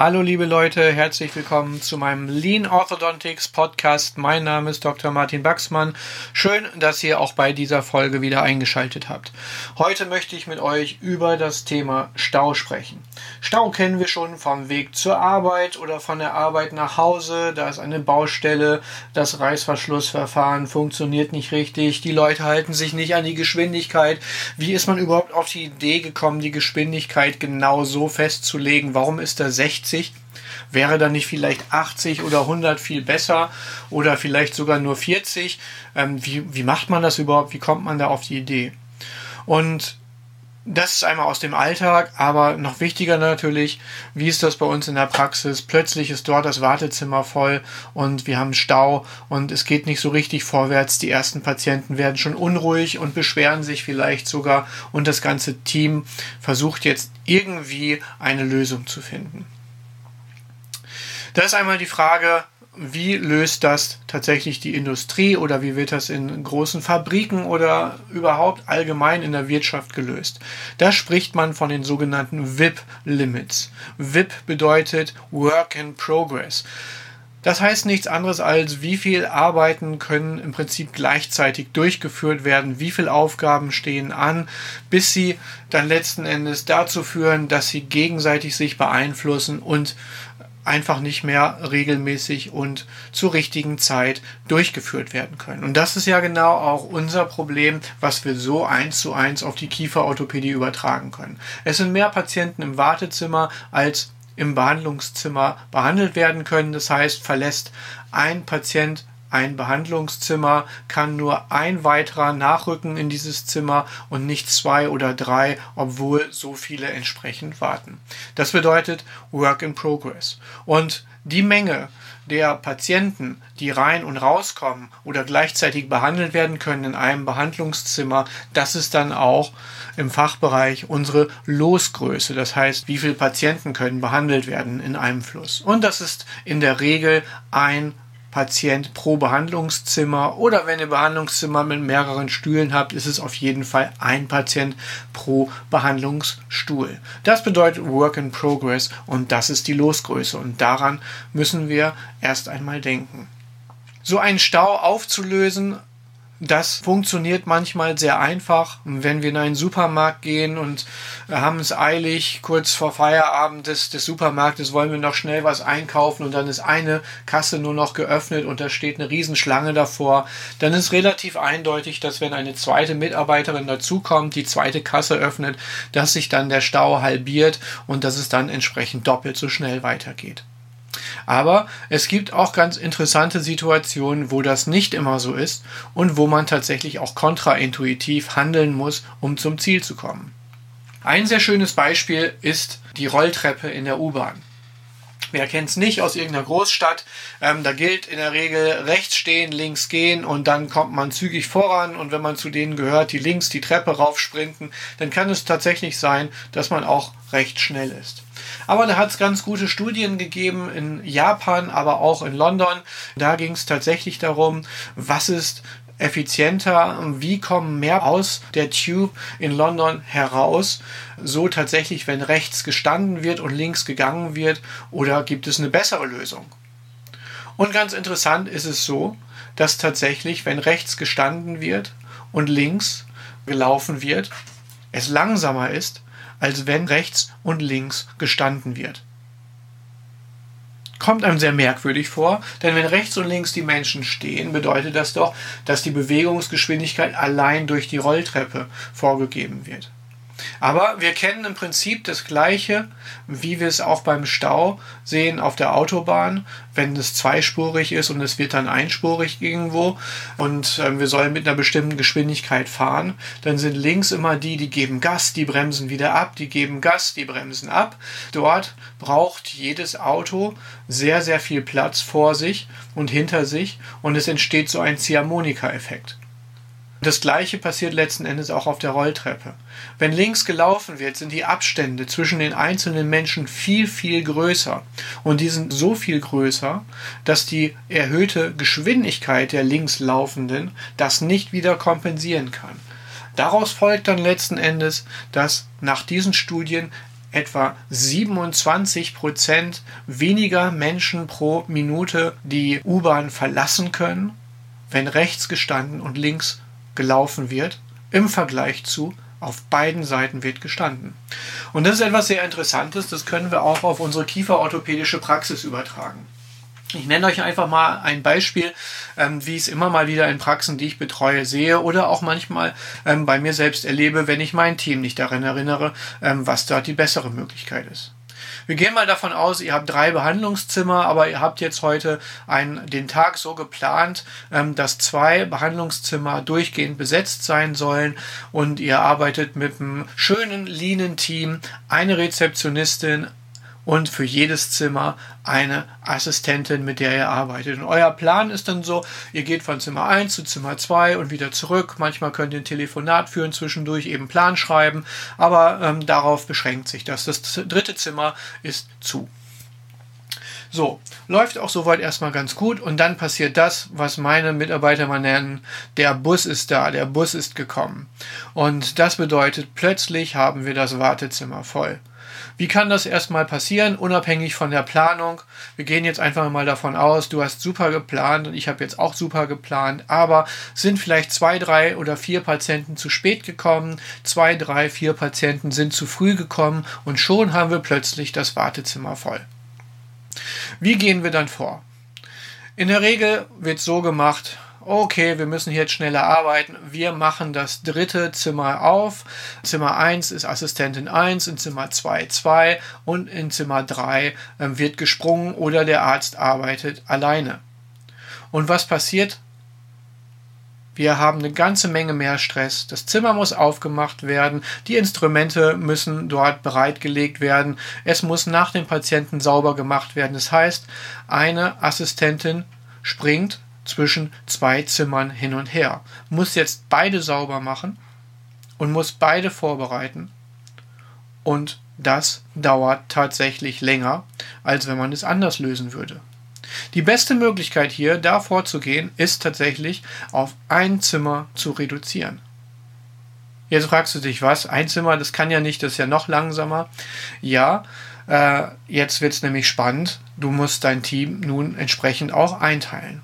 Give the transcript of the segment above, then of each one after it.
Hallo liebe Leute, herzlich willkommen zu meinem Lean Orthodontics Podcast. Mein Name ist Dr. Martin Baxmann. Schön, dass ihr auch bei dieser Folge wieder eingeschaltet habt. Heute möchte ich mit euch über das Thema Stau sprechen. Stau kennen wir schon vom Weg zur Arbeit oder von der Arbeit nach Hause. Da ist eine Baustelle, das Reißverschlussverfahren funktioniert nicht richtig, die Leute halten sich nicht an die Geschwindigkeit. Wie ist man überhaupt auf die Idee gekommen, die Geschwindigkeit genau so festzulegen? Warum ist da 60 60? Wäre dann nicht vielleicht 80 oder 100 viel besser oder vielleicht sogar nur 40? Ähm, wie, wie macht man das überhaupt? Wie kommt man da auf die Idee? Und das ist einmal aus dem Alltag, aber noch wichtiger natürlich, wie ist das bei uns in der Praxis? Plötzlich ist dort das Wartezimmer voll und wir haben Stau und es geht nicht so richtig vorwärts. Die ersten Patienten werden schon unruhig und beschweren sich vielleicht sogar und das ganze Team versucht jetzt irgendwie eine Lösung zu finden. Da ist einmal die Frage, wie löst das tatsächlich die Industrie oder wie wird das in großen Fabriken oder überhaupt allgemein in der Wirtschaft gelöst? Da spricht man von den sogenannten WIP-Limits. WIP bedeutet Work in Progress. Das heißt nichts anderes als, wie viel Arbeiten können im Prinzip gleichzeitig durchgeführt werden, wie viele Aufgaben stehen an, bis sie dann letzten Endes dazu führen, dass sie gegenseitig sich beeinflussen und einfach nicht mehr regelmäßig und zur richtigen Zeit durchgeführt werden können. Und das ist ja genau auch unser Problem, was wir so eins zu eins auf die Kieferorthopädie übertragen können. Es sind mehr Patienten im Wartezimmer als im Behandlungszimmer behandelt werden können. Das heißt, verlässt ein Patient ein Behandlungszimmer kann nur ein weiterer nachrücken in dieses Zimmer und nicht zwei oder drei, obwohl so viele entsprechend warten. Das bedeutet Work in Progress. Und die Menge der Patienten, die rein und rauskommen oder gleichzeitig behandelt werden können in einem Behandlungszimmer, das ist dann auch im Fachbereich unsere Losgröße. Das heißt, wie viele Patienten können behandelt werden in einem Fluss. Und das ist in der Regel ein Patient pro Behandlungszimmer oder wenn ihr Behandlungszimmer mit mehreren Stühlen habt, ist es auf jeden Fall ein Patient pro Behandlungsstuhl. Das bedeutet Work in Progress und das ist die Losgröße und daran müssen wir erst einmal denken. So einen Stau aufzulösen das funktioniert manchmal sehr einfach. Wenn wir in einen Supermarkt gehen und haben es eilig, kurz vor Feierabend des, des Supermarktes wollen wir noch schnell was einkaufen und dann ist eine Kasse nur noch geöffnet und da steht eine Riesenschlange davor, dann ist relativ eindeutig, dass wenn eine zweite Mitarbeiterin dazukommt, die zweite Kasse öffnet, dass sich dann der Stau halbiert und dass es dann entsprechend doppelt so schnell weitergeht. Aber es gibt auch ganz interessante Situationen, wo das nicht immer so ist und wo man tatsächlich auch kontraintuitiv handeln muss, um zum Ziel zu kommen. Ein sehr schönes Beispiel ist die Rolltreppe in der U-Bahn. Wer kennt es nicht aus irgendeiner Großstadt? Ähm, da gilt in der Regel rechts stehen, links gehen und dann kommt man zügig voran. Und wenn man zu denen gehört, die links die Treppe raufsprinten, dann kann es tatsächlich sein, dass man auch recht schnell ist. Aber da hat es ganz gute Studien gegeben in Japan, aber auch in London. Da ging es tatsächlich darum, was ist effizienter, wie kommen mehr aus der Tube in London heraus, so tatsächlich, wenn rechts gestanden wird und links gegangen wird, oder gibt es eine bessere Lösung? Und ganz interessant ist es so, dass tatsächlich, wenn rechts gestanden wird und links gelaufen wird, es langsamer ist, als wenn rechts und links gestanden wird. Kommt einem sehr merkwürdig vor, denn wenn rechts und links die Menschen stehen, bedeutet das doch, dass die Bewegungsgeschwindigkeit allein durch die Rolltreppe vorgegeben wird. Aber wir kennen im Prinzip das Gleiche, wie wir es auch beim Stau sehen auf der Autobahn, wenn es zweispurig ist und es wird dann einspurig irgendwo und äh, wir sollen mit einer bestimmten Geschwindigkeit fahren, dann sind links immer die, die geben Gas, die bremsen wieder ab, die geben Gas, die bremsen ab. Dort braucht jedes Auto sehr, sehr viel Platz vor sich und hinter sich und es entsteht so ein Ziehharmonika-Effekt. Das gleiche passiert letzten Endes auch auf der Rolltreppe. Wenn links gelaufen wird, sind die Abstände zwischen den einzelnen Menschen viel, viel größer. Und die sind so viel größer, dass die erhöhte Geschwindigkeit der Linkslaufenden das nicht wieder kompensieren kann. Daraus folgt dann letzten Endes, dass nach diesen Studien etwa 27 Prozent weniger Menschen pro Minute die U-Bahn verlassen können, wenn rechts gestanden und links gelaufen wird, im Vergleich zu auf beiden Seiten wird gestanden. Und das ist etwas sehr Interessantes, das können wir auch auf unsere kieferorthopädische Praxis übertragen. Ich nenne euch einfach mal ein Beispiel, ähm, wie ich es immer mal wieder in Praxen, die ich betreue, sehe oder auch manchmal ähm, bei mir selbst erlebe, wenn ich mein Team nicht daran erinnere, ähm, was dort die bessere Möglichkeit ist. Wir gehen mal davon aus, ihr habt drei Behandlungszimmer, aber ihr habt jetzt heute einen, den Tag so geplant, ähm, dass zwei Behandlungszimmer durchgehend besetzt sein sollen und ihr arbeitet mit einem schönen Lean-Team, eine Rezeptionistin, und für jedes Zimmer eine Assistentin, mit der ihr arbeitet. Und euer Plan ist dann so, ihr geht von Zimmer 1 zu Zimmer 2 und wieder zurück. Manchmal könnt ihr ein Telefonat führen, zwischendurch eben Plan schreiben, aber ähm, darauf beschränkt sich das. Das dritte Zimmer ist zu. So, läuft auch soweit erstmal ganz gut und dann passiert das, was meine Mitarbeiter mal nennen, der Bus ist da, der Bus ist gekommen. Und das bedeutet, plötzlich haben wir das Wartezimmer voll. Wie kann das erstmal passieren, unabhängig von der Planung? Wir gehen jetzt einfach mal davon aus, du hast super geplant und ich habe jetzt auch super geplant, aber sind vielleicht zwei, drei oder vier Patienten zu spät gekommen, zwei, drei, vier Patienten sind zu früh gekommen und schon haben wir plötzlich das Wartezimmer voll. Wie gehen wir dann vor? In der Regel wird so gemacht, okay, wir müssen jetzt schneller arbeiten. Wir machen das dritte Zimmer auf. Zimmer 1 ist Assistentin 1, in Zimmer 2 2 und in Zimmer 3 äh, wird gesprungen oder der Arzt arbeitet alleine. Und was passiert? Wir haben eine ganze Menge mehr Stress. Das Zimmer muss aufgemacht werden. Die Instrumente müssen dort bereitgelegt werden. Es muss nach dem Patienten sauber gemacht werden. Das heißt, eine Assistentin springt zwischen zwei Zimmern hin und her, muss jetzt beide sauber machen und muss beide vorbereiten und das dauert tatsächlich länger, als wenn man es anders lösen würde. Die beste Möglichkeit hier, da vorzugehen, ist tatsächlich auf ein Zimmer zu reduzieren. Jetzt fragst du dich, was? Ein Zimmer, das kann ja nicht, das ist ja noch langsamer. Ja, äh, jetzt wird es nämlich spannend. Du musst dein Team nun entsprechend auch einteilen.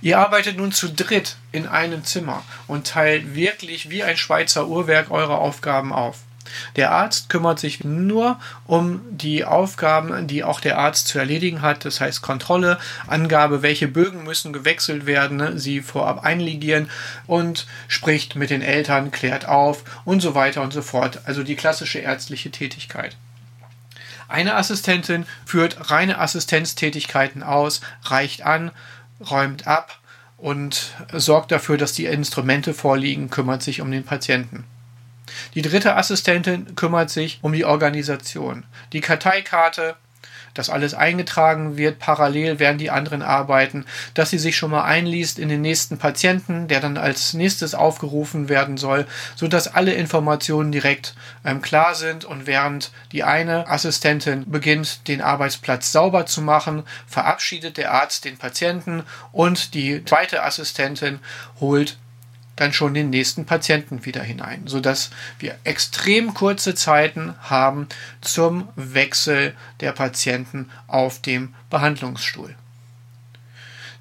Ihr arbeitet nun zu dritt in einem Zimmer und teilt wirklich wie ein Schweizer Uhrwerk eure Aufgaben auf. Der Arzt kümmert sich nur um die Aufgaben, die auch der Arzt zu erledigen hat, das heißt Kontrolle, Angabe, welche Bögen müssen gewechselt werden, sie vorab einlegieren und spricht mit den Eltern, klärt auf und so weiter und so fort. Also die klassische ärztliche Tätigkeit. Eine Assistentin führt reine Assistenztätigkeiten aus, reicht an, räumt ab und sorgt dafür, dass die Instrumente vorliegen, kümmert sich um den Patienten. Die dritte Assistentin kümmert sich um die Organisation. Die Karteikarte dass alles eingetragen wird, parallel während die anderen arbeiten, dass sie sich schon mal einliest in den nächsten Patienten, der dann als nächstes aufgerufen werden soll, so dass alle Informationen direkt ähm, klar sind und während die eine Assistentin beginnt, den Arbeitsplatz sauber zu machen, verabschiedet der Arzt den Patienten und die zweite Assistentin holt dann schon den nächsten Patienten wieder hinein, sodass wir extrem kurze Zeiten haben zum Wechsel der Patienten auf dem Behandlungsstuhl.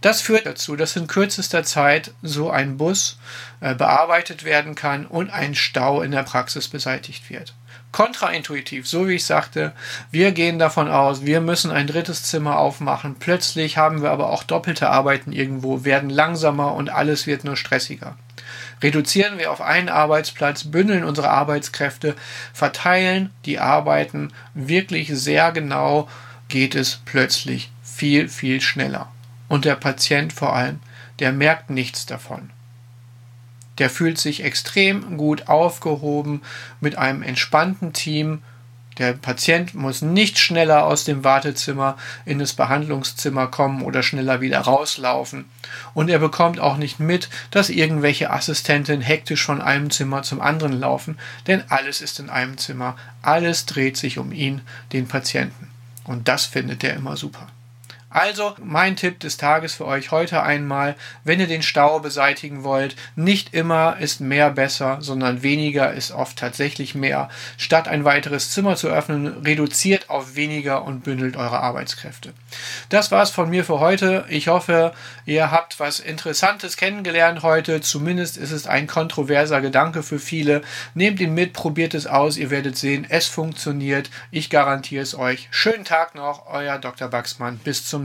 Das führt dazu, dass in kürzester Zeit so ein Bus äh, bearbeitet werden kann und ein Stau in der Praxis beseitigt wird. Kontraintuitiv, so wie ich sagte, wir gehen davon aus, wir müssen ein drittes Zimmer aufmachen. Plötzlich haben wir aber auch doppelte Arbeiten irgendwo, werden langsamer und alles wird nur stressiger. Reduzieren wir auf einen Arbeitsplatz, bündeln unsere Arbeitskräfte, verteilen die Arbeiten wirklich sehr genau, geht es plötzlich viel, viel schneller. Und der Patient vor allem, der merkt nichts davon. Der fühlt sich extrem gut aufgehoben mit einem entspannten Team, der Patient muss nicht schneller aus dem Wartezimmer in das Behandlungszimmer kommen oder schneller wieder rauslaufen. Und er bekommt auch nicht mit, dass irgendwelche Assistenten hektisch von einem Zimmer zum anderen laufen, denn alles ist in einem Zimmer, alles dreht sich um ihn, den Patienten. Und das findet er immer super. Also mein Tipp des Tages für euch heute einmal, wenn ihr den Stau beseitigen wollt, nicht immer ist mehr besser, sondern weniger ist oft tatsächlich mehr. Statt ein weiteres Zimmer zu öffnen, reduziert auf weniger und bündelt eure Arbeitskräfte. Das war's von mir für heute. Ich hoffe, ihr habt was Interessantes kennengelernt heute. Zumindest ist es ein kontroverser Gedanke für viele. Nehmt ihn mit, probiert es aus. Ihr werdet sehen, es funktioniert. Ich garantiere es euch. Schönen Tag noch, euer Dr. Baxmann. Bis zum